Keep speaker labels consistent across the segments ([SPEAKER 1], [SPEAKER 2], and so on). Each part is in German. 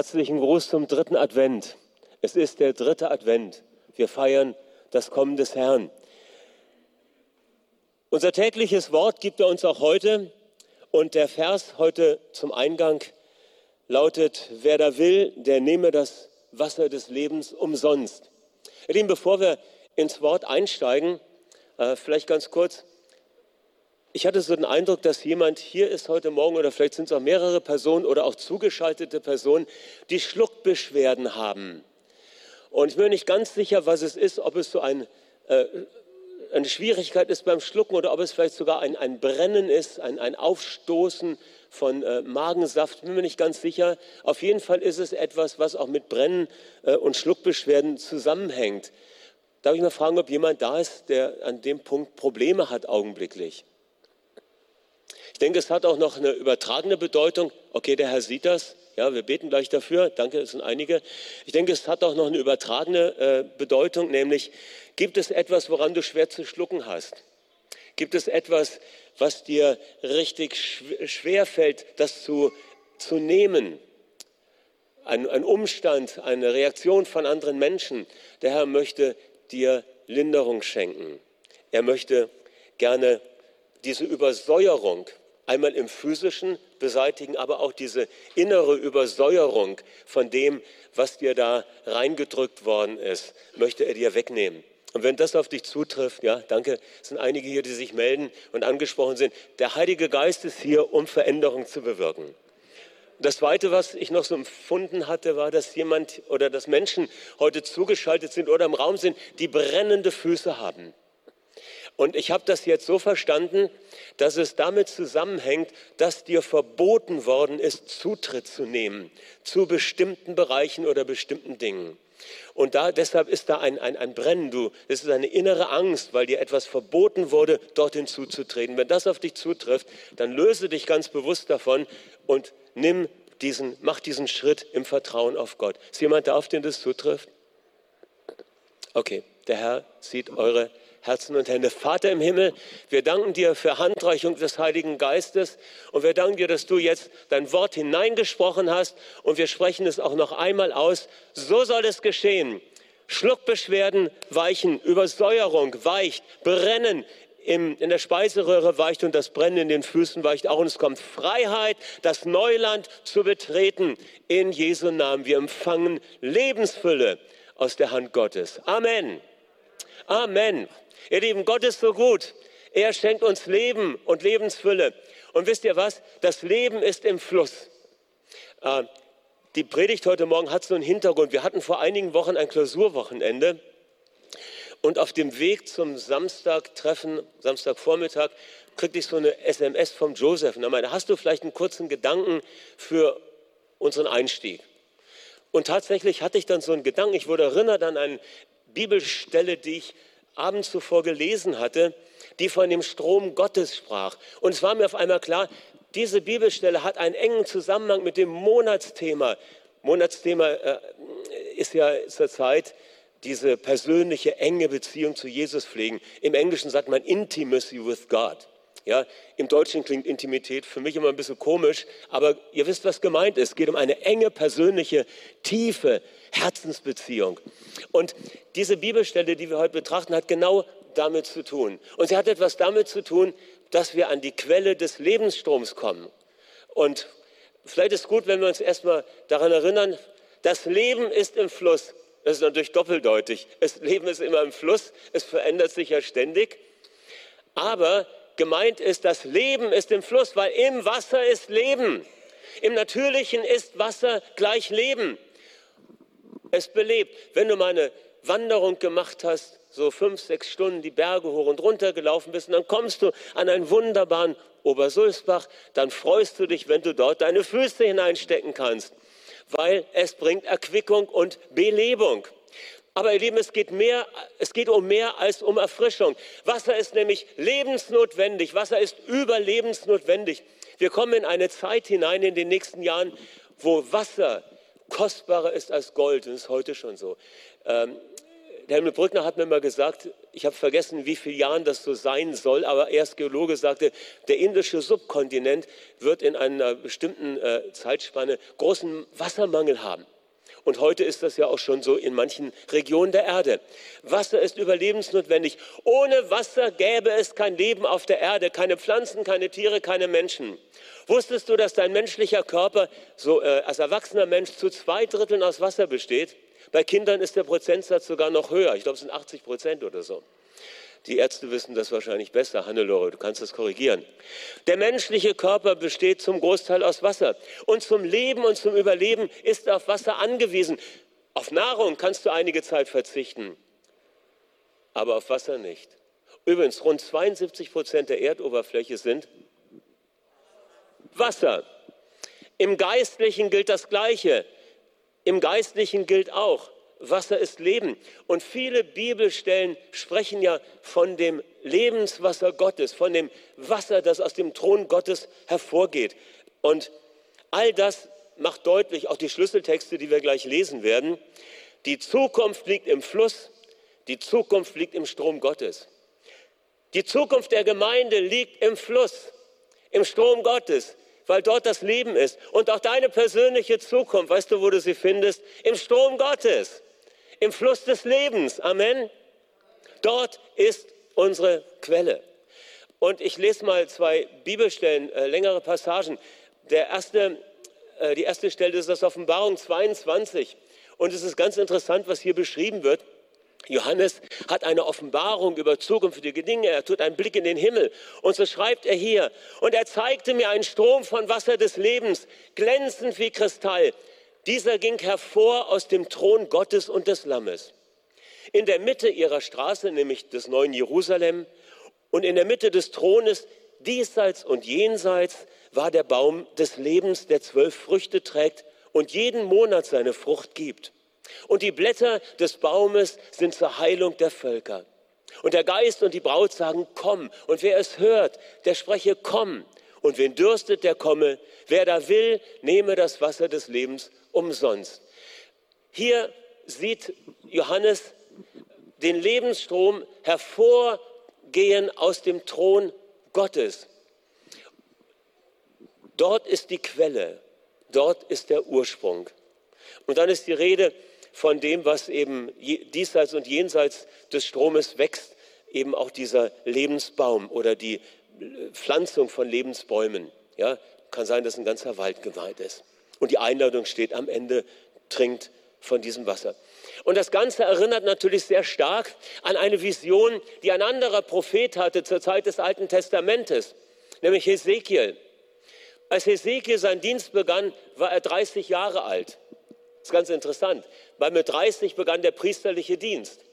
[SPEAKER 1] Herzlichen Gruß zum dritten Advent. Es ist der dritte Advent. Wir feiern das Kommen des Herrn. Unser tägliches Wort gibt er uns auch heute. Und der Vers heute zum Eingang lautet, wer da will, der nehme das Wasser des Lebens umsonst. Lieben, bevor wir ins Wort einsteigen, äh, vielleicht ganz kurz, ich hatte so den Eindruck, dass jemand hier ist heute Morgen oder vielleicht sind es auch mehrere Personen oder auch zugeschaltete Personen, die Schluckbeschwerden haben. Und ich bin mir nicht ganz sicher, was es ist, ob es so ein, äh, eine Schwierigkeit ist beim Schlucken oder ob es vielleicht sogar ein, ein Brennen ist, ein, ein Aufstoßen von äh, Magensaft. Bin mir nicht ganz sicher. Auf jeden Fall ist es etwas, was auch mit Brennen äh, und Schluckbeschwerden zusammenhängt. Darf ich mal fragen, ob jemand da ist, der an dem Punkt Probleme hat augenblicklich? Ich denke, es hat auch noch eine übertragene Bedeutung. Okay, der Herr sieht das. Ja, wir beten gleich dafür. Danke, es sind einige. Ich denke, es hat auch noch eine übertragene äh, Bedeutung, nämlich gibt es etwas, woran du schwer zu schlucken hast? Gibt es etwas, was dir richtig schwer fällt, das zu, zu nehmen? Ein, ein Umstand, eine Reaktion von anderen Menschen. Der Herr möchte dir Linderung schenken. Er möchte gerne diese Übersäuerung einmal im physischen beseitigen, aber auch diese innere Übersäuerung von dem, was dir da reingedrückt worden ist, möchte er dir wegnehmen. Und wenn das auf dich zutrifft, ja, danke, es sind einige hier, die sich melden und angesprochen sind. Der Heilige Geist ist hier, um Veränderung zu bewirken. Das Zweite, was ich noch so empfunden hatte, war, dass jemand oder dass Menschen heute zugeschaltet sind oder im Raum sind, die brennende Füße haben. Und ich habe das jetzt so verstanden, dass es damit zusammenhängt, dass dir verboten worden ist, Zutritt zu nehmen zu bestimmten Bereichen oder bestimmten Dingen. Und da, deshalb ist da ein, ein, ein Brennen, du, es ist eine innere Angst, weil dir etwas verboten wurde, dorthin zuzutreten. Wenn das auf dich zutrifft, dann löse dich ganz bewusst davon und nimm diesen, mach diesen Schritt im Vertrauen auf Gott. Ist jemand da, auf den das zutrifft? Okay, der Herr sieht eure Herzen und Hände. Vater im Himmel, wir danken dir für Handreichung des Heiligen Geistes und wir danken dir, dass du jetzt dein Wort hineingesprochen hast und wir sprechen es auch noch einmal aus. So soll es geschehen. Schluckbeschwerden weichen, Übersäuerung weicht, Brennen in der Speiseröhre weicht und das Brennen in den Füßen weicht auch. Und es kommt Freiheit, das Neuland zu betreten. In Jesu Namen. Wir empfangen Lebensfülle aus der Hand Gottes. Amen. Amen. Ihr Lieben, Gott ist so gut. Er schenkt uns Leben und Lebensfülle. Und wisst ihr was? Das Leben ist im Fluss. Äh, die Predigt heute Morgen hat so einen Hintergrund. Wir hatten vor einigen Wochen ein Klausurwochenende. Und auf dem Weg zum Samstagtreffen, Samstagvormittag, kriegte ich so eine SMS vom Joseph. Und er meinte, hast du vielleicht einen kurzen Gedanken für unseren Einstieg? Und tatsächlich hatte ich dann so einen Gedanken. Ich wurde erinnert an eine Bibelstelle, die ich abends zuvor gelesen hatte, die von dem Strom Gottes sprach. Und es war mir auf einmal klar, diese Bibelstelle hat einen engen Zusammenhang mit dem Monatsthema. Monatsthema äh, ist ja zurzeit diese persönliche, enge Beziehung zu Jesus pflegen. Im Englischen sagt man Intimacy with God. Ja, Im Deutschen klingt Intimität für mich immer ein bisschen komisch, aber ihr wisst, was gemeint ist. Es geht um eine enge, persönliche, tiefe Herzensbeziehung. Und diese Bibelstelle, die wir heute betrachten, hat genau damit zu tun. Und sie hat etwas damit zu tun, dass wir an die Quelle des Lebensstroms kommen. Und vielleicht ist gut, wenn wir uns erstmal daran erinnern, das Leben ist im Fluss. Das ist natürlich doppeldeutig. Das Leben ist immer im Fluss, es verändert sich ja ständig. Aber gemeint ist, das Leben ist im Fluss, weil im Wasser ist Leben. Im Natürlichen ist Wasser gleich Leben. Es belebt. Wenn du mal eine Wanderung gemacht hast, so fünf, sechs Stunden die Berge hoch und runter gelaufen bist, und dann kommst du an einen wunderbaren Obersulzbach, dann freust du dich, wenn du dort deine Füße hineinstecken kannst, weil es bringt Erquickung und Belebung. Aber ihr Lieben, es geht, mehr, es geht um mehr als um Erfrischung. Wasser ist nämlich lebensnotwendig. Wasser ist überlebensnotwendig. Wir kommen in eine Zeit hinein in den nächsten Jahren, wo Wasser kostbarer ist als Gold. Und das ist heute schon so. Ähm, der Helmut Brückner hat mir mal gesagt, ich habe vergessen, wie viele Jahren das so sein soll, aber erst Geologe sagte, der indische Subkontinent wird in einer bestimmten äh, Zeitspanne großen Wassermangel haben. Und heute ist das ja auch schon so in manchen Regionen der Erde. Wasser ist überlebensnotwendig. Ohne Wasser gäbe es kein Leben auf der Erde, keine Pflanzen, keine Tiere, keine Menschen. Wusstest du, dass dein menschlicher Körper so äh, als erwachsener Mensch zu zwei Dritteln aus Wasser besteht? Bei Kindern ist der Prozentsatz sogar noch höher. Ich glaube, es sind 80 Prozent oder so. Die Ärzte wissen das wahrscheinlich besser. Hannelore, du kannst das korrigieren. Der menschliche Körper besteht zum Großteil aus Wasser. Und zum Leben und zum Überleben ist er auf Wasser angewiesen. Auf Nahrung kannst du einige Zeit verzichten, aber auf Wasser nicht. Übrigens, rund 72 Prozent der Erdoberfläche sind Wasser. Im Geistlichen gilt das Gleiche. Im Geistlichen gilt auch, Wasser ist Leben. Und viele Bibelstellen sprechen ja von dem Lebenswasser Gottes, von dem Wasser, das aus dem Thron Gottes hervorgeht. Und all das macht deutlich, auch die Schlüsseltexte, die wir gleich lesen werden, die Zukunft liegt im Fluss, die Zukunft liegt im Strom Gottes. Die Zukunft der Gemeinde liegt im Fluss, im Strom Gottes weil dort das Leben ist. Und auch deine persönliche Zukunft, weißt du, wo du sie findest? Im Strom Gottes, im Fluss des Lebens. Amen. Dort ist unsere Quelle. Und ich lese mal zwei Bibelstellen, äh, längere Passagen. Der erste, äh, die erste Stelle ist das Offenbarung 22. Und es ist ganz interessant, was hier beschrieben wird. Johannes hat eine Offenbarung über zukünftige Dinge, er tut einen Blick in den Himmel und so schreibt er hier, und er zeigte mir einen Strom von Wasser des Lebens, glänzend wie Kristall. Dieser ging hervor aus dem Thron Gottes und des Lammes. In der Mitte ihrer Straße, nämlich des neuen Jerusalem, und in der Mitte des Thrones, diesseits und jenseits, war der Baum des Lebens, der zwölf Früchte trägt und jeden Monat seine Frucht gibt. Und die Blätter des Baumes sind zur Heilung der Völker. Und der Geist und die Braut sagen, komm. Und wer es hört, der spreche, komm. Und wen dürstet, der komme. Wer da will, nehme das Wasser des Lebens umsonst. Hier sieht Johannes den Lebensstrom hervorgehen aus dem Thron Gottes. Dort ist die Quelle, dort ist der Ursprung. Und dann ist die Rede von dem, was eben diesseits und jenseits des Stromes wächst, eben auch dieser Lebensbaum oder die Pflanzung von Lebensbäumen. Ja, kann sein, dass ein ganzer Wald geweiht ist. Und die Einladung steht am Ende, trinkt von diesem Wasser. Und das Ganze erinnert natürlich sehr stark an eine Vision, die ein anderer Prophet hatte zur Zeit des Alten Testamentes, nämlich Hesekiel. Als Hesekiel seinen Dienst begann, war er 30 Jahre alt. Das ist ganz interessant, weil mit 30 begann der priesterliche Dienst.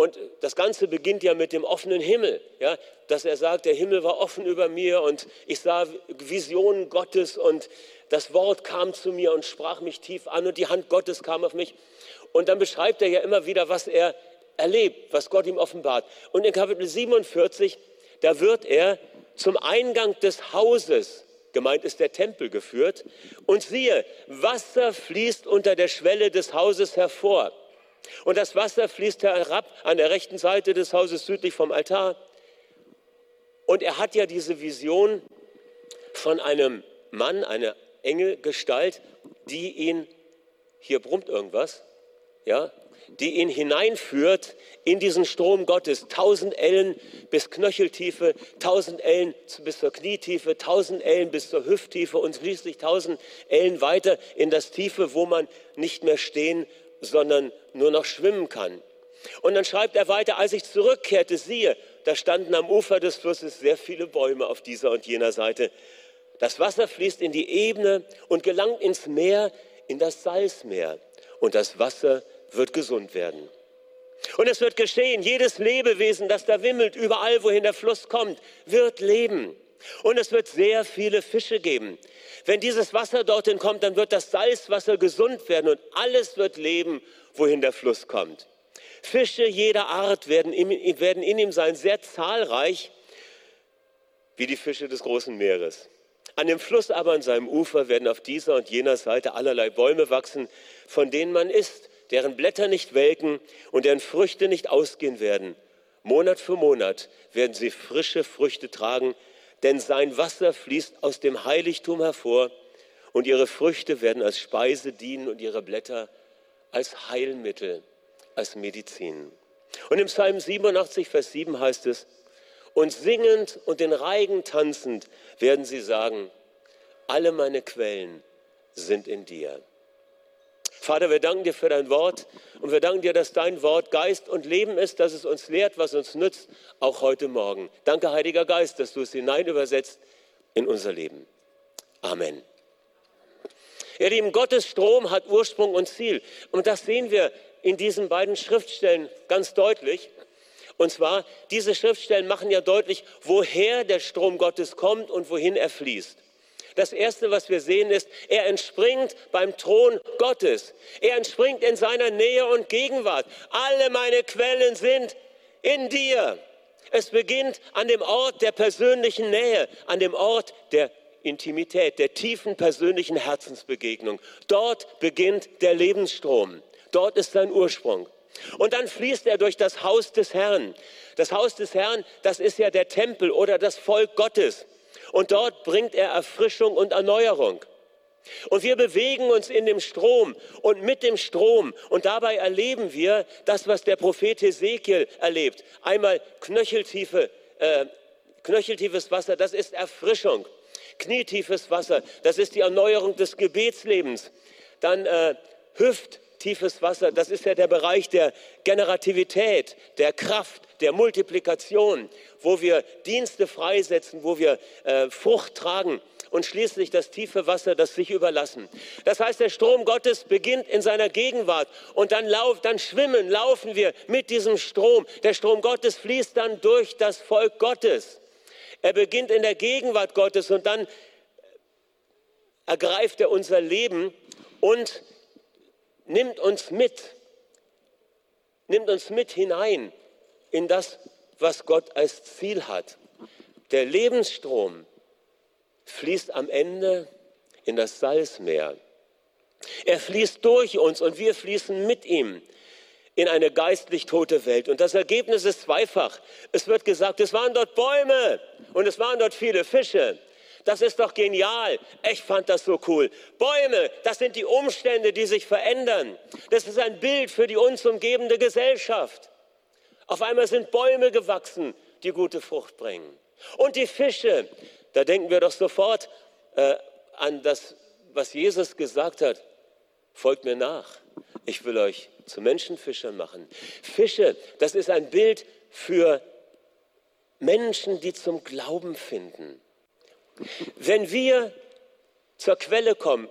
[SPEAKER 1] Und das Ganze beginnt ja mit dem offenen Himmel, ja, dass er sagt, der Himmel war offen über mir und ich sah Visionen Gottes und das Wort kam zu mir und sprach mich tief an und die Hand Gottes kam auf mich. Und dann beschreibt er ja immer wieder, was er erlebt, was Gott ihm offenbart. Und in Kapitel 47, da wird er zum Eingang des Hauses gemeint ist der Tempel geführt. Und siehe, Wasser fließt unter der Schwelle des Hauses hervor. Und das Wasser fließt herab an der rechten Seite des Hauses südlich vom Altar. Und er hat ja diese Vision von einem Mann, einer Engelgestalt, die ihn, hier brummt irgendwas, ja, die ihn hineinführt in diesen Strom Gottes. Tausend Ellen bis Knöcheltiefe, tausend Ellen bis zur Knietiefe, tausend Ellen bis zur Hüfttiefe und schließlich tausend Ellen weiter in das Tiefe, wo man nicht mehr stehen, sondern nur noch schwimmen kann. Und dann schreibt er weiter, als ich zurückkehrte, siehe, da standen am Ufer des Flusses sehr viele Bäume auf dieser und jener Seite. Das Wasser fließt in die Ebene und gelangt ins Meer, in das Salzmeer. Und das Wasser wird gesund werden. Und es wird geschehen, jedes Lebewesen, das da wimmelt, überall, wohin der Fluss kommt, wird leben. Und es wird sehr viele Fische geben. Wenn dieses Wasser dorthin kommt, dann wird das Salzwasser gesund werden und alles wird leben, wohin der Fluss kommt. Fische jeder Art werden in, ihm sein, sehr zahlreich, wie die Fische des großen Meeres. An dem Fluss aber an seinem Ufer werden auf dieser und jener Seite allerlei Bäume wachsen, von denen man isst deren Blätter nicht welken und deren Früchte nicht ausgehen werden. Monat für Monat werden sie frische Früchte tragen, denn sein Wasser fließt aus dem Heiligtum hervor und ihre Früchte werden als Speise dienen und ihre Blätter als Heilmittel, als Medizin. Und im Psalm 87, Vers 7 heißt es, und singend und den Reigen tanzend werden sie sagen, alle meine Quellen sind in dir. Vater, wir danken dir für dein Wort und wir danken dir, dass dein Wort Geist und Leben ist, dass es uns lehrt, was uns nützt, auch heute Morgen. Danke, Heiliger Geist, dass du es hinein übersetzt in unser Leben. Amen. Ihr Lieben, Gottes Strom hat Ursprung und Ziel. Und das sehen wir in diesen beiden Schriftstellen ganz deutlich. Und zwar, diese Schriftstellen machen ja deutlich, woher der Strom Gottes kommt und wohin er fließt. Das Erste, was wir sehen, ist, er entspringt beim Thron Gottes. Er entspringt in seiner Nähe und Gegenwart. Alle meine Quellen sind in dir. Es beginnt an dem Ort der persönlichen Nähe, an dem Ort der Intimität, der tiefen persönlichen Herzensbegegnung. Dort beginnt der Lebensstrom. Dort ist sein Ursprung. Und dann fließt er durch das Haus des Herrn. Das Haus des Herrn, das ist ja der Tempel oder das Volk Gottes. Und dort bringt er Erfrischung und Erneuerung. Und wir bewegen uns in dem Strom und mit dem Strom. Und dabei erleben wir das, was der Prophet Ezekiel erlebt. Einmal knöcheltiefe, äh, knöcheltiefes Wasser, das ist Erfrischung. Knietiefes Wasser, das ist die Erneuerung des Gebetslebens. Dann äh, Hüft, tiefes Wasser, das ist ja der Bereich der Generativität, der Kraft, der Multiplikation, wo wir Dienste freisetzen, wo wir äh, Frucht tragen und schließlich das tiefe Wasser, das sich überlassen. Das heißt, der Strom Gottes beginnt in seiner Gegenwart und dann, lauf, dann schwimmen, laufen wir mit diesem Strom. Der Strom Gottes fließt dann durch das Volk Gottes. Er beginnt in der Gegenwart Gottes und dann ergreift er unser Leben und nimmt uns mit, nimmt uns mit hinein in das, was Gott als Ziel hat. Der Lebensstrom fließt am Ende in das Salzmeer. Er fließt durch uns und wir fließen mit ihm in eine geistlich tote Welt. Und das Ergebnis ist zweifach. Es wird gesagt, es waren dort Bäume und es waren dort viele Fische. Das ist doch genial. Ich fand das so cool. Bäume, das sind die Umstände, die sich verändern. Das ist ein Bild für die uns umgebende Gesellschaft. Auf einmal sind Bäume gewachsen, die gute Frucht bringen. Und die Fische, da denken wir doch sofort äh, an das, was Jesus gesagt hat. Folgt mir nach. Ich will euch zu Menschenfischern machen. Fische, das ist ein Bild für Menschen, die zum Glauben finden. Wenn wir zur Quelle kommen,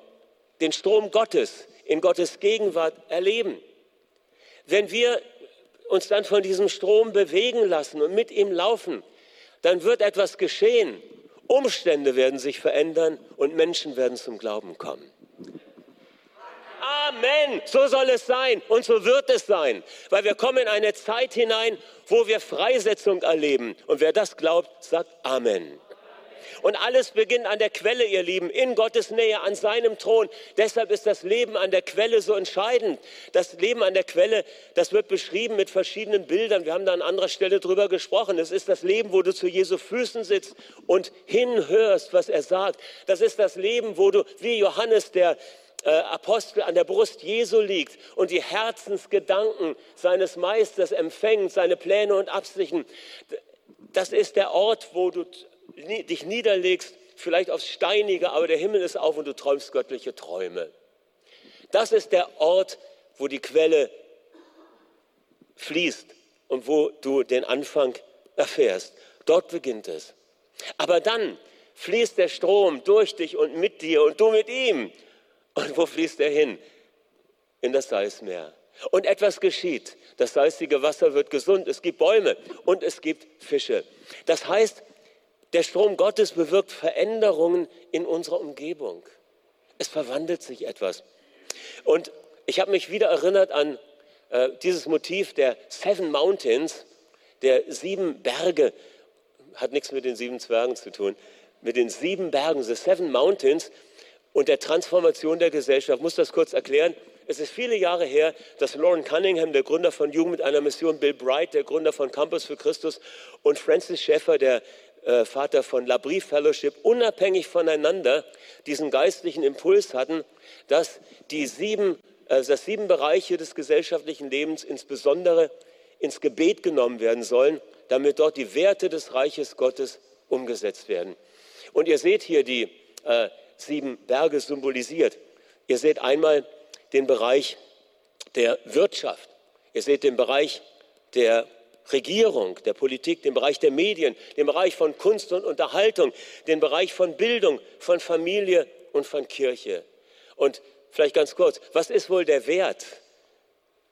[SPEAKER 1] den Strom Gottes in Gottes Gegenwart erleben, wenn wir uns dann von diesem Strom bewegen lassen und mit ihm laufen, dann wird etwas geschehen. Umstände werden sich verändern und Menschen werden zum Glauben kommen. Amen. So soll es sein und so wird es sein, weil wir kommen in eine Zeit hinein, wo wir Freisetzung erleben. Und wer das glaubt, sagt Amen. Und alles beginnt an der Quelle, ihr Lieben, in Gottes Nähe, an seinem Thron. Deshalb ist das Leben an der Quelle so entscheidend. Das Leben an der Quelle, das wird beschrieben mit verschiedenen Bildern. Wir haben da an anderer Stelle drüber gesprochen. Es ist das Leben, wo du zu Jesu Füßen sitzt und hinhörst, was er sagt. Das ist das Leben, wo du, wie Johannes, der äh, Apostel an der Brust Jesu liegt und die Herzensgedanken seines Meisters empfängt, seine Pläne und Absichten. Das ist der Ort, wo du dich niederlegst, vielleicht aufs Steinige, aber der Himmel ist auf und du träumst göttliche Träume. Das ist der Ort, wo die Quelle fließt und wo du den Anfang erfährst. Dort beginnt es. Aber dann fließt der Strom durch dich und mit dir und du mit ihm. Und wo fließt er hin? In das Salzmeer. Und etwas geschieht. Das salzige Wasser wird gesund. Es gibt Bäume und es gibt Fische. Das heißt, der Strom Gottes bewirkt Veränderungen in unserer Umgebung. Es verwandelt sich etwas. Und ich habe mich wieder erinnert an äh, dieses Motiv der Seven Mountains, der sieben Berge, hat nichts mit den sieben Zwergen zu tun, mit den sieben Bergen, the Seven Mountains und der Transformation der Gesellschaft. Ich muss das kurz erklären. Es ist viele Jahre her, dass Lauren Cunningham, der Gründer von Jugend mit einer Mission, Bill Bright, der Gründer von Campus für Christus und Francis Schäffer, der äh, Vater von La Brie Fellowship, unabhängig voneinander diesen geistlichen Impuls hatten, dass die sieben, äh, dass sieben Bereiche des gesellschaftlichen Lebens insbesondere ins Gebet genommen werden sollen, damit dort die Werte des Reiches Gottes umgesetzt werden. Und ihr seht hier die äh, sieben Berge symbolisiert. Ihr seht einmal den Bereich der Wirtschaft. Ihr seht den Bereich der Regierung, der Politik, den Bereich der Medien, den Bereich von Kunst und Unterhaltung, den Bereich von Bildung, von Familie und von Kirche. Und vielleicht ganz kurz, was ist wohl der Wert,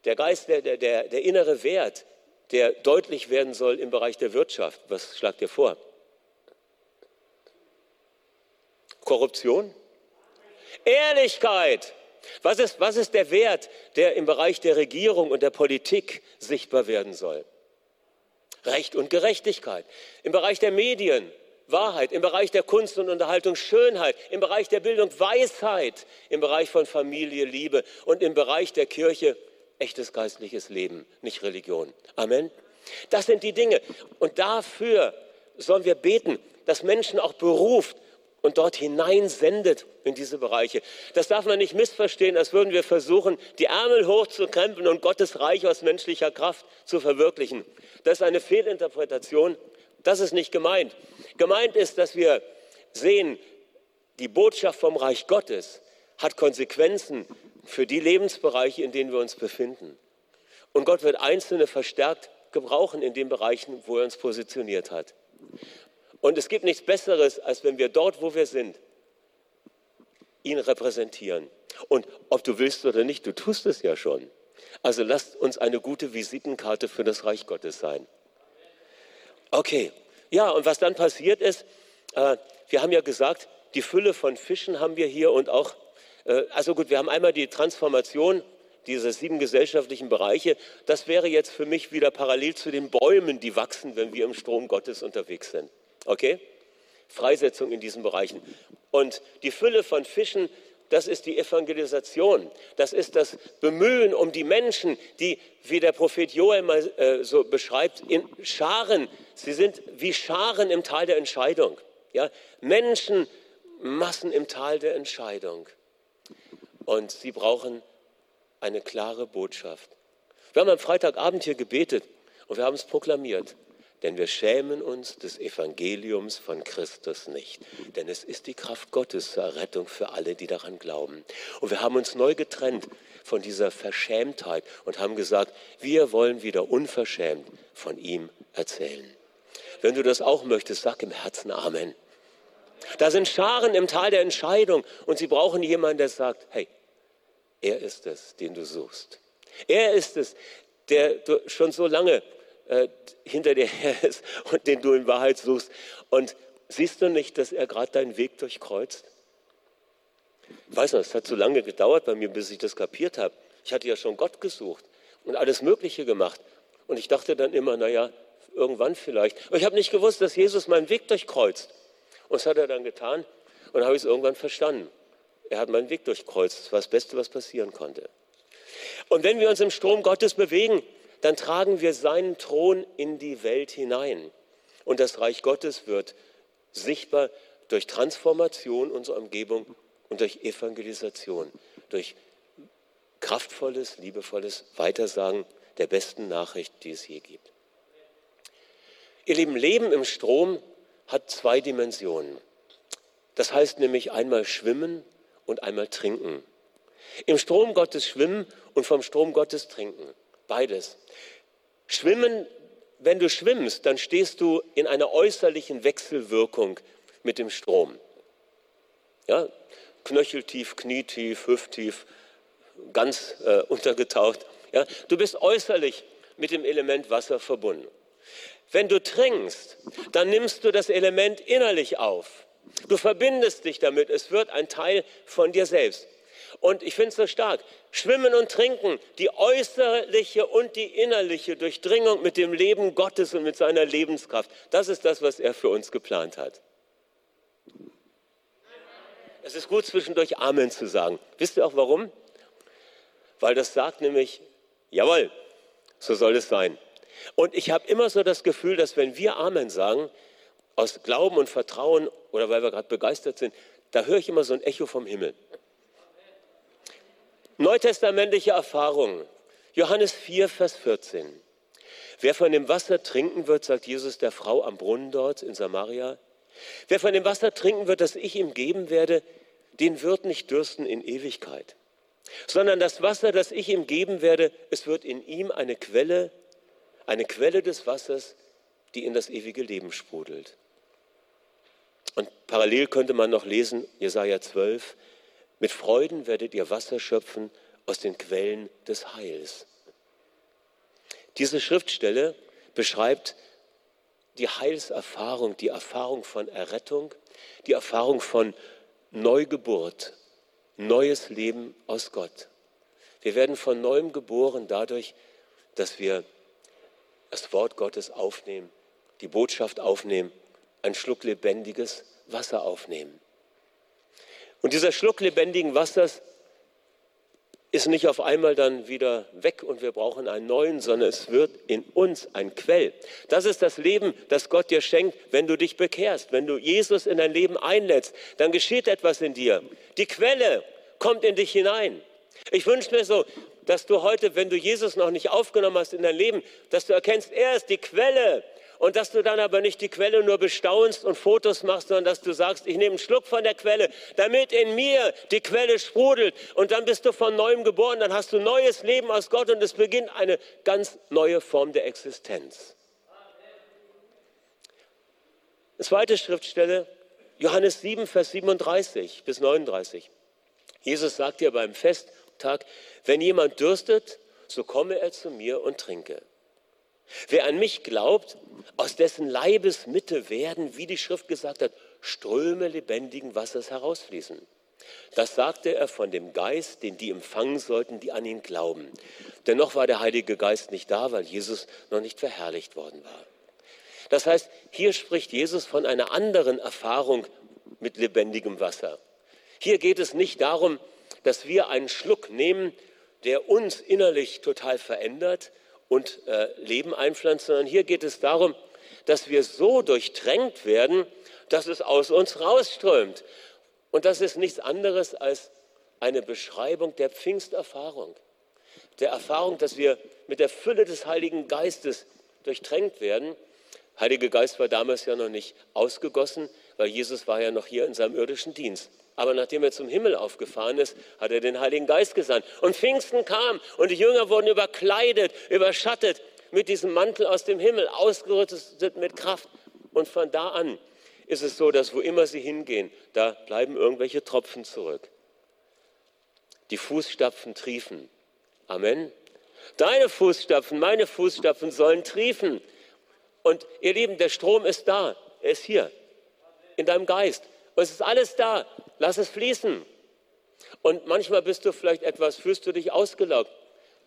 [SPEAKER 1] der Geist, der, der, der, innere Wert, der deutlich werden soll im Bereich der Wirtschaft? Was schlagt ihr vor? Korruption? Ehrlichkeit. Was ist, was ist der Wert, der im Bereich der Regierung und der Politik sichtbar werden soll? Recht und Gerechtigkeit. Im Bereich der Medien Wahrheit, im Bereich der Kunst und Unterhaltung Schönheit, im Bereich der Bildung Weisheit, im Bereich von Familie Liebe und im Bereich der Kirche echtes geistliches Leben, nicht Religion. Amen. Das sind die Dinge. Und dafür sollen wir beten, dass Menschen auch beruft und dort hineinsendet in diese Bereiche. Das darf man nicht missverstehen, als würden wir versuchen, die Ärmel hochzukrempeln und Gottes Reich aus menschlicher Kraft zu verwirklichen. Das ist eine Fehlinterpretation. Das ist nicht gemeint. Gemeint ist, dass wir sehen, die Botschaft vom Reich Gottes hat Konsequenzen für die Lebensbereiche, in denen wir uns befinden. Und Gott wird Einzelne verstärkt gebrauchen in den Bereichen, wo er uns positioniert hat. Und es gibt nichts Besseres, als wenn wir dort, wo wir sind, ihn repräsentieren. Und ob du willst oder nicht, du tust es ja schon. Also lasst uns eine gute Visitenkarte für das Reich Gottes sein. Okay, ja, und was dann passiert ist, äh, wir haben ja gesagt, die Fülle von Fischen haben wir hier und auch, äh, also gut, wir haben einmal die Transformation dieser sieben gesellschaftlichen Bereiche. Das wäre jetzt für mich wieder parallel zu den Bäumen, die wachsen, wenn wir im Strom Gottes unterwegs sind. Okay? Freisetzung in diesen Bereichen. Und die Fülle von Fischen, das ist die Evangelisation. Das ist das Bemühen um die Menschen, die, wie der Prophet Joel mal äh, so beschreibt, in Scharen, sie sind wie Scharen im Tal der Entscheidung. Ja? Menschenmassen im Tal der Entscheidung. Und sie brauchen eine klare Botschaft. Wir haben am Freitagabend hier gebetet und wir haben es proklamiert. Denn wir schämen uns des Evangeliums von Christus nicht. Denn es ist die Kraft Gottes zur Errettung für alle, die daran glauben. Und wir haben uns neu getrennt von dieser Verschämtheit und haben gesagt, wir wollen wieder unverschämt von ihm erzählen. Wenn du das auch möchtest, sag im Herzen Amen. Da sind Scharen im Tal der Entscheidung und sie brauchen jemanden, der sagt, hey, er ist es, den du suchst. Er ist es, der du schon so lange äh, hinter dir her ist und den du in Wahrheit suchst. Und siehst du nicht, dass er gerade deinen Weg durchkreuzt? Ich weiß noch, es hat so lange gedauert bei mir, bis ich das kapiert habe. Ich hatte ja schon Gott gesucht und alles Mögliche gemacht. Und ich dachte dann immer, naja, irgendwann vielleicht. Aber ich habe nicht gewusst, dass Jesus meinen Weg durchkreuzt. Und das hat er dann getan und habe ich es irgendwann verstanden. Er hat meinen Weg durchkreuzt. Das war das Beste, was passieren konnte. Und wenn wir uns im Strom Gottes bewegen, dann tragen wir seinen Thron in die Welt hinein. Und das Reich Gottes wird sichtbar durch Transformation unserer Umgebung und durch Evangelisation, durch kraftvolles, liebevolles Weitersagen der besten Nachricht, die es je gibt. Ihr Lieben, Leben im Strom hat zwei Dimensionen. Das heißt nämlich einmal schwimmen und einmal trinken. Im Strom Gottes schwimmen und vom Strom Gottes trinken. Beides. Schwimmen, wenn du schwimmst, dann stehst du in einer äußerlichen Wechselwirkung mit dem Strom. Ja, knöcheltief, knietief, hüfttief, ganz äh, untergetaucht. Ja, du bist äußerlich mit dem Element Wasser verbunden. Wenn du trinkst, dann nimmst du das Element innerlich auf. Du verbindest dich damit. Es wird ein Teil von dir selbst. Und ich finde es so stark. Schwimmen und Trinken, die äußerliche und die innerliche Durchdringung mit dem Leben Gottes und mit seiner Lebenskraft. Das ist das, was er für uns geplant hat. Es ist gut, zwischendurch Amen zu sagen. Wisst ihr auch warum? weil das sagt nämlich, jawohl, so soll es sein. Und ich habe immer so das Gefühl, dass wenn wir Amen sagen, aus Glauben und Vertrauen oder weil wir gerade begeistert sind, da höre ich immer so ein Echo vom Himmel. Neutestamentliche Erfahrungen. Johannes 4, Vers 14. Wer von dem Wasser trinken wird, sagt Jesus der Frau am Brunnen dort in Samaria, wer von dem Wasser trinken wird, das ich ihm geben werde, den wird nicht dürsten in Ewigkeit, sondern das Wasser, das ich ihm geben werde, es wird in ihm eine Quelle, eine Quelle des Wassers, die in das ewige Leben sprudelt. Und parallel könnte man noch lesen, Jesaja 12, mit Freuden werdet ihr Wasser schöpfen aus den Quellen des Heils. Diese Schriftstelle beschreibt die Heilserfahrung, die Erfahrung von Errettung, die Erfahrung von Neugeburt, neues Leben aus Gott. Wir werden von neuem geboren dadurch, dass wir das Wort Gottes aufnehmen, die Botschaft aufnehmen, einen Schluck lebendiges Wasser aufnehmen. Und dieser Schluck lebendigen Wassers ist nicht auf einmal dann wieder weg und wir brauchen einen neuen, sondern es wird in uns ein Quell. Das ist das Leben, das Gott dir schenkt, wenn du dich bekehrst, wenn du Jesus in dein Leben einlädst, dann geschieht etwas in dir. Die Quelle kommt in dich hinein. Ich wünsche mir so, dass du heute, wenn du Jesus noch nicht aufgenommen hast in dein Leben, dass du erkennst, er ist die Quelle und dass du dann aber nicht die Quelle nur bestaunst und Fotos machst, sondern dass du sagst, ich nehme einen Schluck von der Quelle, damit in mir die Quelle sprudelt und dann bist du von neuem geboren, dann hast du neues Leben aus Gott und es beginnt eine ganz neue Form der Existenz. Zweite Schriftstelle, Johannes 7, Vers 37 bis 39. Jesus sagt dir beim Festtag, wenn jemand dürstet, so komme er zu mir und trinke. Wer an mich glaubt, aus dessen Leibesmitte werden, wie die Schrift gesagt hat, Ströme lebendigen Wassers herausfließen. Das sagte er von dem Geist, den die empfangen sollten, die an ihn glauben. Dennoch war der Heilige Geist nicht da, weil Jesus noch nicht verherrlicht worden war. Das heißt, hier spricht Jesus von einer anderen Erfahrung mit lebendigem Wasser. Hier geht es nicht darum, dass wir einen Schluck nehmen, der uns innerlich total verändert, und äh, Leben einpflanzt, sondern hier geht es darum, dass wir so durchtränkt werden, dass es aus uns rausströmt. Und das ist nichts anderes als eine Beschreibung der Pfingsterfahrung. Der Erfahrung, dass wir mit der Fülle des Heiligen Geistes durchtränkt werden. Heilige Geist war damals ja noch nicht ausgegossen, weil Jesus war ja noch hier in seinem irdischen Dienst. Aber nachdem er zum Himmel aufgefahren ist, hat er den Heiligen Geist gesandt. Und Pfingsten kam und die Jünger wurden überkleidet, überschattet mit diesem Mantel aus dem Himmel, ausgerüstet mit Kraft. Und von da an ist es so, dass wo immer sie hingehen, da bleiben irgendwelche Tropfen zurück. Die Fußstapfen triefen. Amen. Deine Fußstapfen, meine Fußstapfen sollen triefen. Und ihr Lieben, der Strom ist da. Er ist hier. In deinem Geist. Und es ist alles da. Lass es fließen. Und manchmal bist du vielleicht etwas, fühlst du dich ausgelaugt.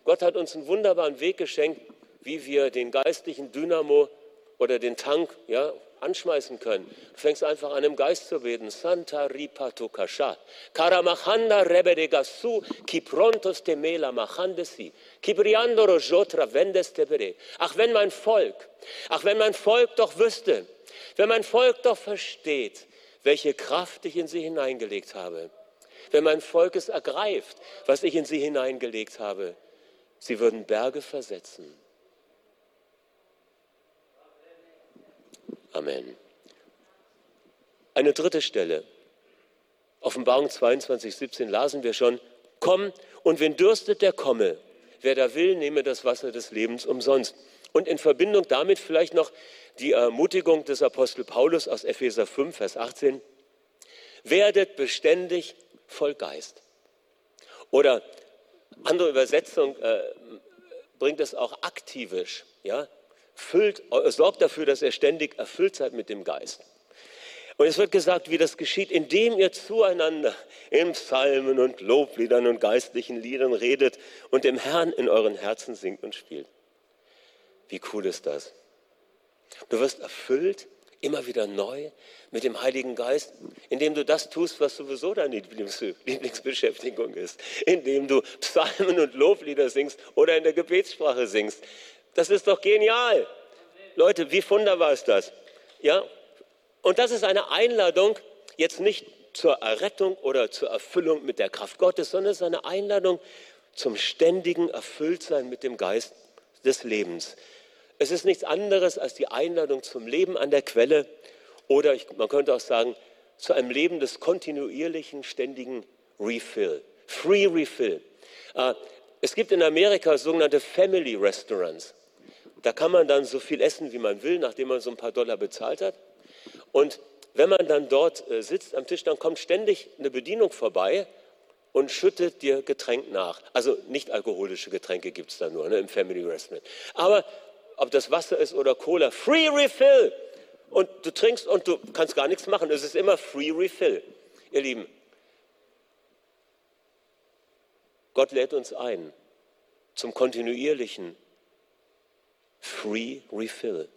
[SPEAKER 1] Gott hat uns einen wunderbaren Weg geschenkt, wie wir den geistlichen Dynamo oder den Tank ja, anschmeißen können. Du fängst einfach an, im Geist zu beten. Santa ripato kasha. Karamachanda rebedegasu, ki prontos temela machandesi. Kibriandoro jotra vendes tebere. Ach, wenn mein Volk, ach, wenn mein Volk doch wüsste, wenn mein Volk doch versteht, welche Kraft ich in sie hineingelegt habe. Wenn mein Volk es ergreift, was ich in sie hineingelegt habe, sie würden Berge versetzen. Amen. Eine dritte Stelle. Offenbarung 22, 17 lasen wir schon. Komm und wenn dürstet, der komme. Wer da will, nehme das Wasser des Lebens umsonst. Und in Verbindung damit vielleicht noch die Ermutigung des Apostel Paulus aus Epheser 5, Vers 18. Werdet beständig voll Geist. Oder andere Übersetzung äh, bringt es auch aktivisch. Ja? Füllt, sorgt dafür, dass ihr ständig erfüllt seid mit dem Geist. Und es wird gesagt, wie das geschieht, indem ihr zueinander in Psalmen und Lobliedern und geistlichen Liedern redet und dem Herrn in euren Herzen singt und spielt. Wie cool ist das? Du wirst erfüllt immer wieder neu mit dem Heiligen Geist, indem du das tust, was sowieso deine Lieblings Lieblingsbeschäftigung ist, indem du Psalmen und Loblieder singst oder in der Gebetssprache singst. Das ist doch genial. Leute, wie wunderbar ist das? Ja? Und das ist eine Einladung, jetzt nicht zur Errettung oder zur Erfüllung mit der Kraft Gottes, sondern es ist eine Einladung zum ständigen Erfülltsein mit dem Geist des Lebens. Es ist nichts anderes als die Einladung zum Leben an der Quelle oder ich, man könnte auch sagen, zu einem Leben des kontinuierlichen, ständigen Refill. Free Refill. Äh, es gibt in Amerika sogenannte Family Restaurants. Da kann man dann so viel essen, wie man will, nachdem man so ein paar Dollar bezahlt hat. Und wenn man dann dort äh, sitzt am Tisch, dann kommt ständig eine Bedienung vorbei und schüttet dir Getränk nach. Also nicht alkoholische Getränke gibt es da nur ne, im Family Restaurant. Aber ob das Wasser ist oder Cola, Free Refill. Und du trinkst und du kannst gar nichts machen. Es ist immer Free Refill. Ihr Lieben, Gott lädt uns ein zum kontinuierlichen Free Refill.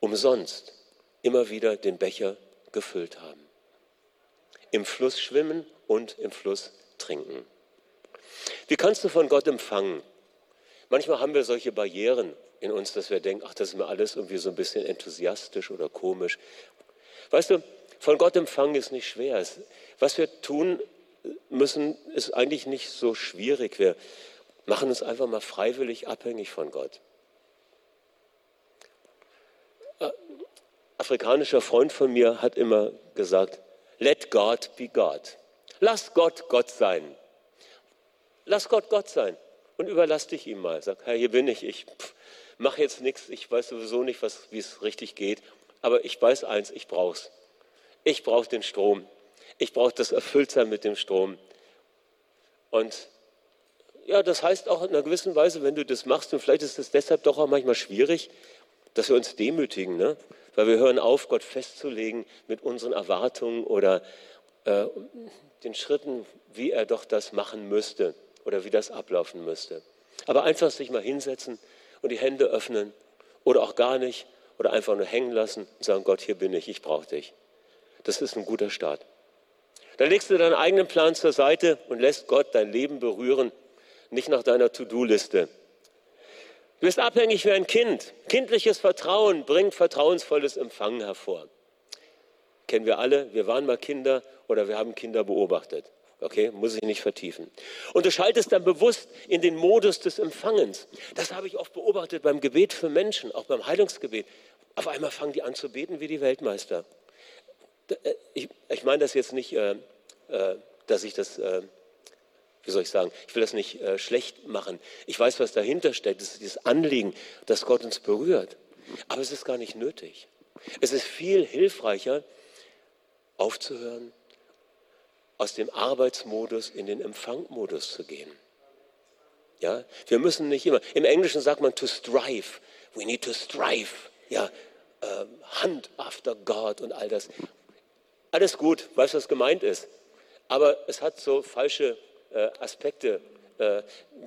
[SPEAKER 1] Umsonst immer wieder den Becher gefüllt haben. Im Fluss schwimmen und im Fluss trinken. Wie kannst du von Gott empfangen? Manchmal haben wir solche Barrieren in uns, dass wir denken, ach, das ist mir alles irgendwie so ein bisschen enthusiastisch oder komisch. Weißt du, von Gott empfangen ist nicht schwer. Was wir tun müssen, ist eigentlich nicht so schwierig. Wir machen uns einfach mal freiwillig abhängig von Gott. Ein äh, afrikanischer Freund von mir hat immer gesagt, let God be God. Lass Gott Gott sein. Lass Gott Gott sein und überlass dich ihm mal. Sag, Herr, hier bin ich, ich mache jetzt nichts, ich weiß sowieso nicht, wie es richtig geht, aber ich weiß eins, ich brauch's. Ich brauche den Strom. Ich brauche das Erfülltsein mit dem Strom. Und ja, das heißt auch in einer gewissen Weise, wenn du das machst, und vielleicht ist es deshalb doch auch manchmal schwierig, dass wir uns demütigen, ne? weil wir hören auf, Gott festzulegen mit unseren Erwartungen oder äh, den Schritten, wie er doch das machen müsste oder wie das ablaufen müsste. Aber einfach sich mal hinsetzen und die Hände öffnen oder auch gar nicht oder einfach nur hängen lassen und sagen, Gott, hier bin ich, ich brauche dich. Das ist ein guter Start. Dann legst du deinen eigenen Plan zur Seite und lässt Gott dein Leben berühren, nicht nach deiner To-Do-Liste. Du bist abhängig wie ein Kind. Kindliches Vertrauen bringt vertrauensvolles Empfangen hervor. Kennen wir alle, wir waren mal Kinder oder wir haben Kinder beobachtet. Okay, muss ich nicht vertiefen. Und du schaltest dann bewusst in den Modus des Empfangens. Das habe ich oft beobachtet beim Gebet für Menschen, auch beim Heilungsgebet. Auf einmal fangen die an zu beten wie die Weltmeister. Äh, ich, ich meine das jetzt nicht, äh, äh, dass ich das, wie soll ich sagen, ich will das nicht schlecht machen. Ich weiß, was dahinter steckt. Das ist dieses Anliegen, dass Gott uns berührt. Aber es ist gar nicht nötig. Es ist viel hilfreicher, aufzuhören, aus dem Arbeitsmodus in den Empfangmodus zu gehen. Ja, wir müssen nicht immer, im Englischen sagt man to strive. We need to strive. Ja, äh, hunt after God und all das. Alles gut, weißt du, was gemeint ist. Aber es hat so falsche äh, Aspekte, äh,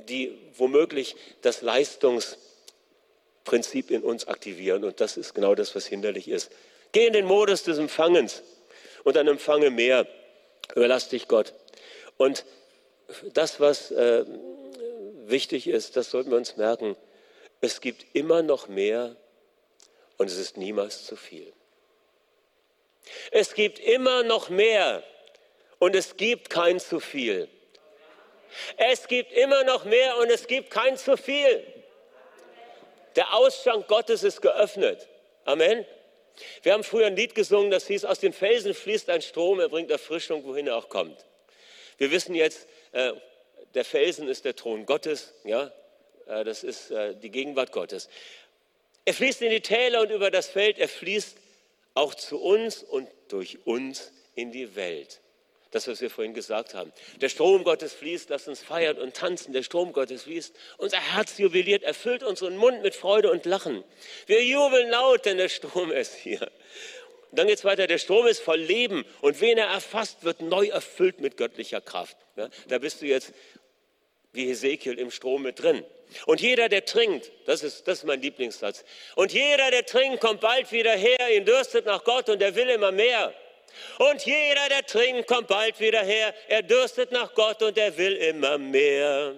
[SPEAKER 1] die womöglich das Leistungsprinzip in uns aktivieren. Und das ist genau das, was hinderlich ist. Geh in den Modus des Empfangens und dann empfange mehr. Überlass dich Gott. Und das, was äh, wichtig ist, das sollten wir uns merken. Es gibt immer noch mehr und es ist niemals zu viel. Es gibt immer noch mehr und es gibt kein zu viel. Es gibt immer noch mehr und es gibt kein zu viel. Der Ausschank Gottes ist geöffnet. Amen. Wir haben früher ein Lied gesungen, das hieß, aus den Felsen fließt ein Strom, er bringt Erfrischung, wohin er auch kommt. Wir wissen jetzt, äh, der Felsen ist der Thron Gottes, ja, äh, das ist äh, die Gegenwart Gottes. Er fließt in die Täler und über das Feld, er fließt auch zu uns und durch uns in die Welt. Das, was wir vorhin gesagt haben. Der Strom Gottes fließt, lass uns feiern und tanzen. Der Strom Gottes fließt. Unser Herz jubiliert, erfüllt unseren Mund mit Freude und Lachen. Wir jubeln laut, denn der Strom ist hier. Und dann geht es weiter. Der Strom ist voll Leben und wen er erfasst, wird neu erfüllt mit göttlicher Kraft. Ja, da bist du jetzt wie Ezekiel im Strom mit drin. Und jeder, der trinkt, das ist, das ist mein Lieblingssatz, und jeder, der trinkt, kommt bald wieder her, ihn dürstet nach Gott und er will immer mehr. Und jeder, der trinkt, kommt bald wieder her, er dürstet nach Gott und er will immer mehr.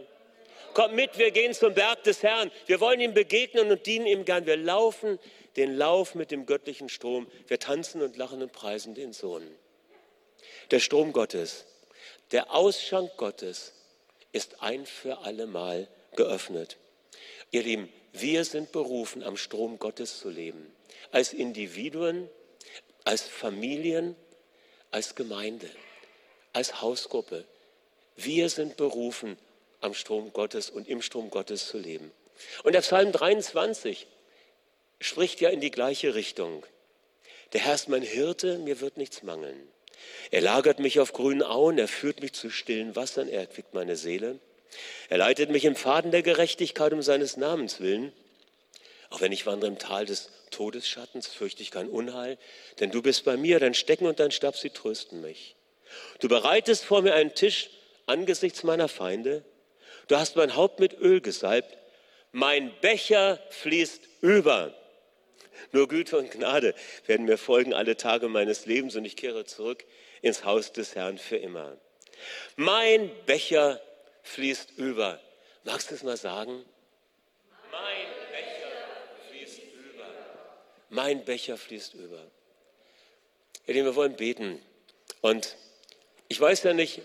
[SPEAKER 1] Kommt mit, wir gehen zum Berg des Herrn. Wir wollen ihm begegnen und dienen ihm gern. Wir laufen den Lauf mit dem göttlichen Strom. Wir tanzen und lachen und preisen den Sohn. Der Strom Gottes, der Ausschank Gottes ist ein für allemal geöffnet. Ihr Lieben, wir sind berufen, am Strom Gottes zu leben. Als Individuen, als Familien, als Gemeinde, als Hausgruppe. Wir sind berufen, am Strom Gottes und im Strom Gottes zu leben. Und der Psalm 23 spricht ja in die gleiche Richtung. Der Herr ist mein Hirte, mir wird nichts mangeln. Er lagert mich auf grünen Auen, er führt mich zu stillen Wassern, er erquickt meine Seele. Er leitet mich im Faden der Gerechtigkeit um seines Namens willen. Auch wenn ich wandere im Tal des Todesschattens, fürchte ich kein Unheil, denn du bist bei mir, dein Stecken und dein Stab, sie trösten mich. Du bereitest vor mir einen Tisch angesichts meiner Feinde. Du hast mein Haupt mit Öl gesalbt. Mein Becher fließt über. Nur Güte und Gnade werden mir folgen alle Tage meines Lebens und ich kehre zurück ins Haus des Herrn für immer. Mein Becher fließt über. Magst du es mal sagen? Mein Becher fließt über. Mein Becher fließt über. Ihr Lieben, wir wollen beten. Und ich weiß ja nicht,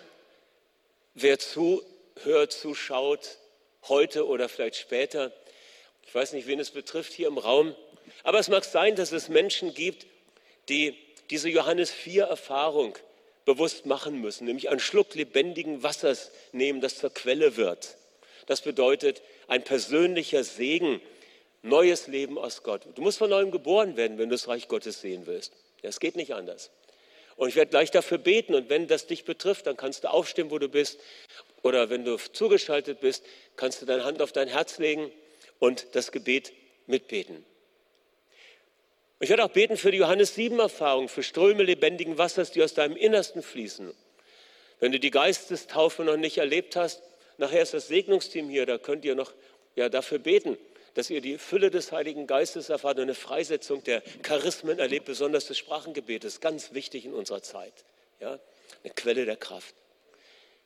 [SPEAKER 1] wer zuhört, zuschaut, heute oder vielleicht später. Ich weiß nicht, wen es betrifft hier im Raum. Aber es mag sein, dass es Menschen gibt, die diese Johannes 4 Erfahrung bewusst machen müssen, nämlich einen Schluck lebendigen Wassers nehmen, das zur Quelle wird. Das bedeutet ein persönlicher Segen, neues Leben aus Gott. Du musst von neuem geboren werden, wenn du das Reich Gottes sehen willst. Es geht nicht anders. Und ich werde gleich dafür beten. Und wenn das dich betrifft, dann kannst du aufstehen, wo du bist. Oder wenn du zugeschaltet bist, kannst du deine Hand auf dein Herz legen und das Gebet mitbeten. Ich werde auch beten für die Johannes 7 Erfahrung, für Ströme lebendigen Wassers, die aus deinem Innersten fließen. Wenn du die Geistestaufe noch nicht erlebt hast, nachher ist das Segnungsteam hier, da könnt ihr noch ja, dafür beten, dass ihr die Fülle des Heiligen Geistes erfahrt und eine Freisetzung der Charismen erlebt, besonders des Sprachengebetes, ganz wichtig in unserer Zeit. Ja? Eine Quelle der Kraft.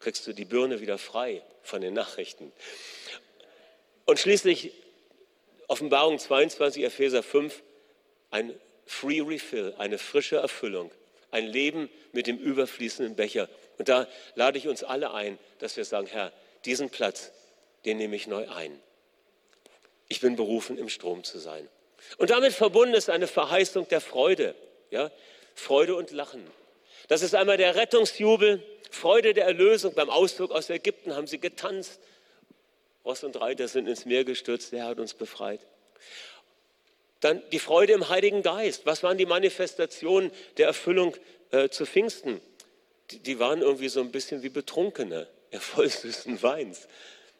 [SPEAKER 1] Kriegst du die Birne wieder frei von den Nachrichten. Und schließlich Offenbarung 22, Epheser 5, ein Free Refill, eine frische Erfüllung, ein Leben mit dem überfließenden Becher. Und da lade ich uns alle ein, dass wir sagen, Herr, diesen Platz, den nehme ich neu ein. Ich bin berufen, im Strom zu sein. Und damit verbunden ist eine Verheißung der Freude, ja? Freude und Lachen. Das ist einmal der Rettungsjubel, Freude der Erlösung. Beim Ausdruck aus Ägypten haben sie getanzt. Ross und Reiter sind ins Meer gestürzt, der hat uns befreit. Dann die Freude im Heiligen Geist. Was waren die Manifestationen der Erfüllung äh, zu Pfingsten? Die, die, waren irgendwie so ein bisschen wie Betrunkene, voll süßen Weins.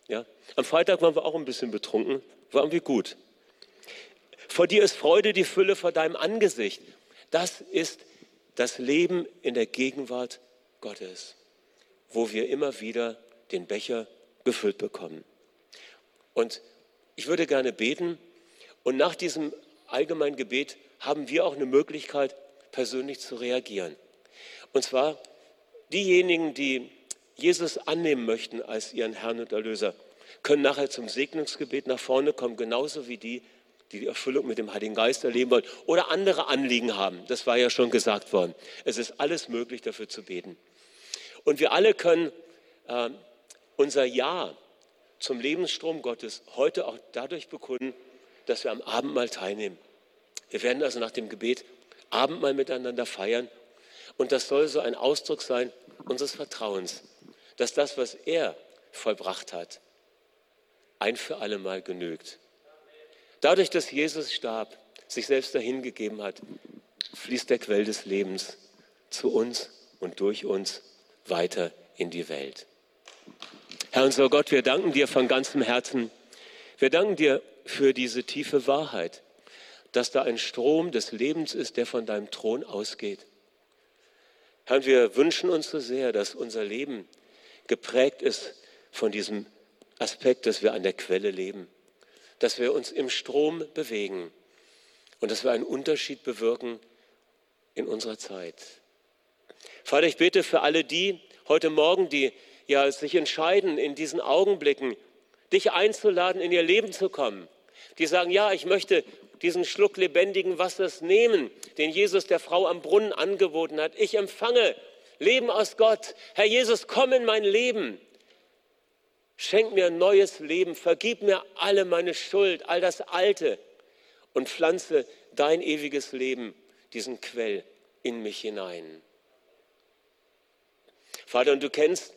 [SPEAKER 1] Ja. Am Freitag waren wir auch ein bisschen betrunken, war irgendwie gut. Vor dir ist Freude die Fülle vor deinem Angesicht. Das ist das Leben in der Gegenwart Gottes, wo wir immer wieder den Becher gefüllt bekommen. Und ich würde gerne beten und nach diesem allgemeinen Gebet haben wir auch eine Möglichkeit, persönlich zu reagieren. Und zwar diejenigen, die Jesus annehmen möchten als ihren Herrn und Erlöser, können nachher zum Segnungsgebet nach vorne kommen, genauso wie die, die die Erfüllung mit dem Heiligen Geist erleben wollen oder andere Anliegen haben. Das war ja schon gesagt worden. Es ist alles möglich, dafür zu beten. Und wir alle können äh, unser Ja zum Lebensstrom Gottes heute auch dadurch bekunden, dass wir am Abendmahl teilnehmen. Wir werden also nach dem Gebet Abendmahl miteinander feiern. Und das soll so ein Ausdruck sein unseres Vertrauens, dass das, was er vollbracht hat, ein für alle Mal genügt. Dadurch, dass Jesus starb, sich selbst dahingegeben hat, fließt der Quell des Lebens zu uns und durch uns weiter in die Welt. Herr unser Gott, wir danken dir von ganzem Herzen. Wir danken dir für diese tiefe Wahrheit, dass da ein Strom des Lebens ist, der von deinem Thron ausgeht. Herr, wir wünschen uns so sehr, dass unser Leben geprägt ist von diesem Aspekt, dass wir an der Quelle leben, dass wir uns im Strom bewegen und dass wir einen Unterschied bewirken in unserer Zeit. Vater, ich bete für alle die heute Morgen, die ja sich entscheiden, in diesen Augenblicken dich einzuladen, in ihr Leben zu kommen. Die sagen, ja, ich möchte diesen Schluck lebendigen Wassers nehmen, den Jesus der Frau am Brunnen angeboten hat. Ich empfange Leben aus Gott. Herr Jesus, komm in mein Leben. Schenk mir ein neues Leben. Vergib mir alle meine Schuld, all das Alte und pflanze dein ewiges Leben, diesen Quell in mich hinein. Vater, und du kennst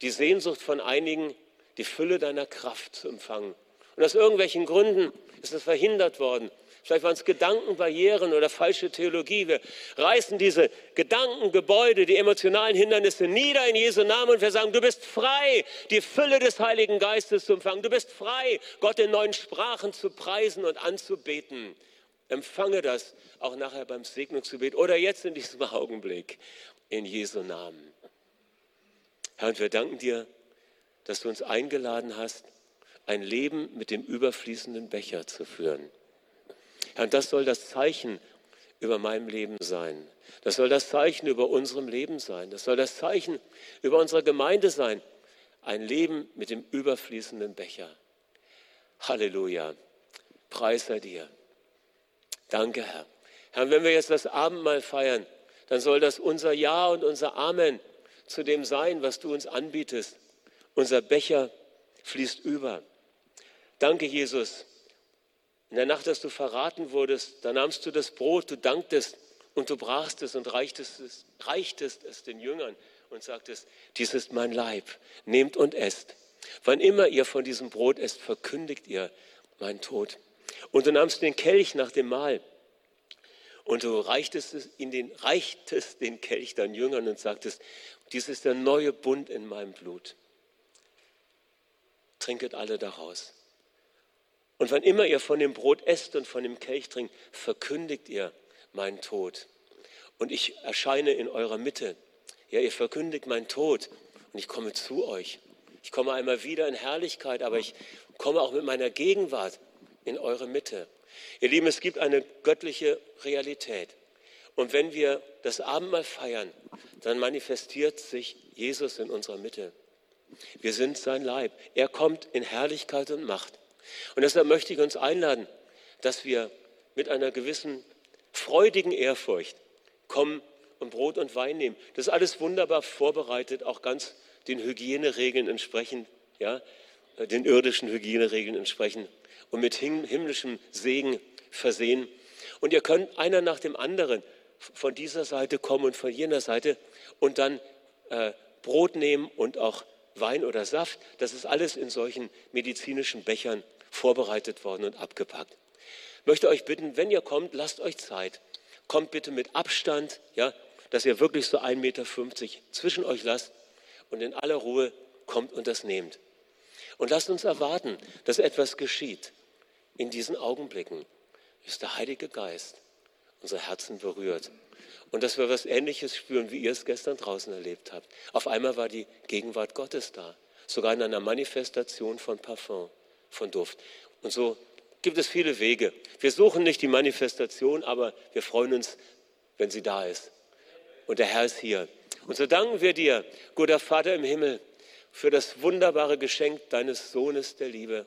[SPEAKER 1] die Sehnsucht von einigen, die Fülle deiner Kraft zu empfangen. Und aus irgendwelchen Gründen ist es verhindert worden. Vielleicht waren es Gedankenbarrieren oder falsche Theologie. Wir reißen diese Gedankengebäude, die emotionalen Hindernisse nieder in Jesu Namen und wir sagen, du bist frei, die Fülle des Heiligen Geistes zu empfangen. Du bist frei, Gott in neuen Sprachen zu preisen und anzubeten. Empfange das auch nachher beim Segnungsgebet oder jetzt in diesem Augenblick in Jesu Namen. Herr, und wir danken dir, dass du uns eingeladen hast, ein Leben mit dem überfließenden Becher zu führen. Herr, das soll das Zeichen über meinem Leben sein. Das soll das Zeichen über unserem Leben sein. Das soll das Zeichen über unsere Gemeinde sein. Ein Leben mit dem überfließenden Becher. Halleluja. Preis sei dir. Danke, Herr. Herr, wenn wir jetzt das Abendmahl feiern, dann soll das unser Ja und unser Amen zu dem sein, was du uns anbietest. Unser Becher fließt über. Danke, Jesus. In der Nacht, dass du verraten wurdest, da nahmst du das Brot, du danktest und du brachst es und reichtest es, reichtest es den Jüngern und sagtest, dies ist mein Leib, nehmt und esst. Wann immer ihr von diesem Brot esst, verkündigt ihr meinen Tod. Und du nahmst den Kelch nach dem Mahl und du reichtest, es in den, reichtest den Kelch deinen Jüngern und sagtest, dies ist der neue Bund in meinem Blut. Trinket alle daraus. Und wann immer ihr von dem Brot esst und von dem Kelch trinkt, verkündigt ihr meinen Tod. Und ich erscheine in eurer Mitte. Ja, ihr verkündigt meinen Tod und ich komme zu euch. Ich komme einmal wieder in Herrlichkeit, aber ich komme auch mit meiner Gegenwart in eure Mitte. Ihr Lieben, es gibt eine göttliche Realität. Und wenn wir das Abendmahl feiern, dann manifestiert sich Jesus in unserer Mitte. Wir sind sein Leib. Er kommt in Herrlichkeit und Macht. Und deshalb möchte ich uns einladen, dass wir mit einer gewissen freudigen Ehrfurcht kommen und Brot und Wein nehmen. Das ist alles wunderbar vorbereitet, auch ganz den Hygieneregeln entsprechend, ja, den irdischen Hygieneregeln entsprechend und mit himmlischem Segen versehen. Und ihr könnt einer nach dem anderen von dieser Seite kommen und von jener Seite und dann äh, Brot nehmen und auch Wein oder Saft. Das ist alles in solchen medizinischen Bechern vorbereitet worden und abgepackt. Ich möchte euch bitten, wenn ihr kommt, lasst euch Zeit. Kommt bitte mit Abstand, ja, dass ihr wirklich so 1,50 Meter zwischen euch lasst und in aller Ruhe kommt und das nehmt. Und lasst uns erwarten, dass etwas geschieht in diesen Augenblicken. Ist der Heilige Geist unsere Herzen berührt. Und dass wir was Ähnliches spüren, wie ihr es gestern draußen erlebt habt. Auf einmal war die Gegenwart Gottes da, sogar in einer Manifestation von Parfum von Duft. Und so gibt es viele Wege. Wir suchen nicht die Manifestation, aber wir freuen uns, wenn sie da ist. Und der Herr ist hier. Und so danken wir dir, guter Vater im Himmel, für das wunderbare Geschenk deines Sohnes der Liebe.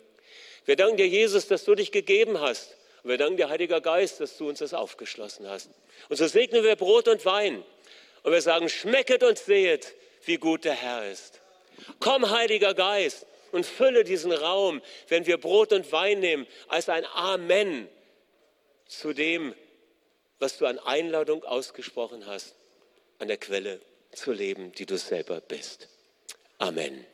[SPEAKER 1] Wir danken dir, Jesus, dass du dich gegeben hast. Und wir danken dir, Heiliger Geist, dass du uns das aufgeschlossen hast. Und so segnen wir Brot und Wein. Und wir sagen, schmecket und sehet, wie gut der Herr ist. Komm, Heiliger Geist, und fülle diesen Raum, wenn wir Brot und Wein nehmen, als ein Amen zu dem, was du an Einladung ausgesprochen hast, an der Quelle zu leben, die du selber bist. Amen.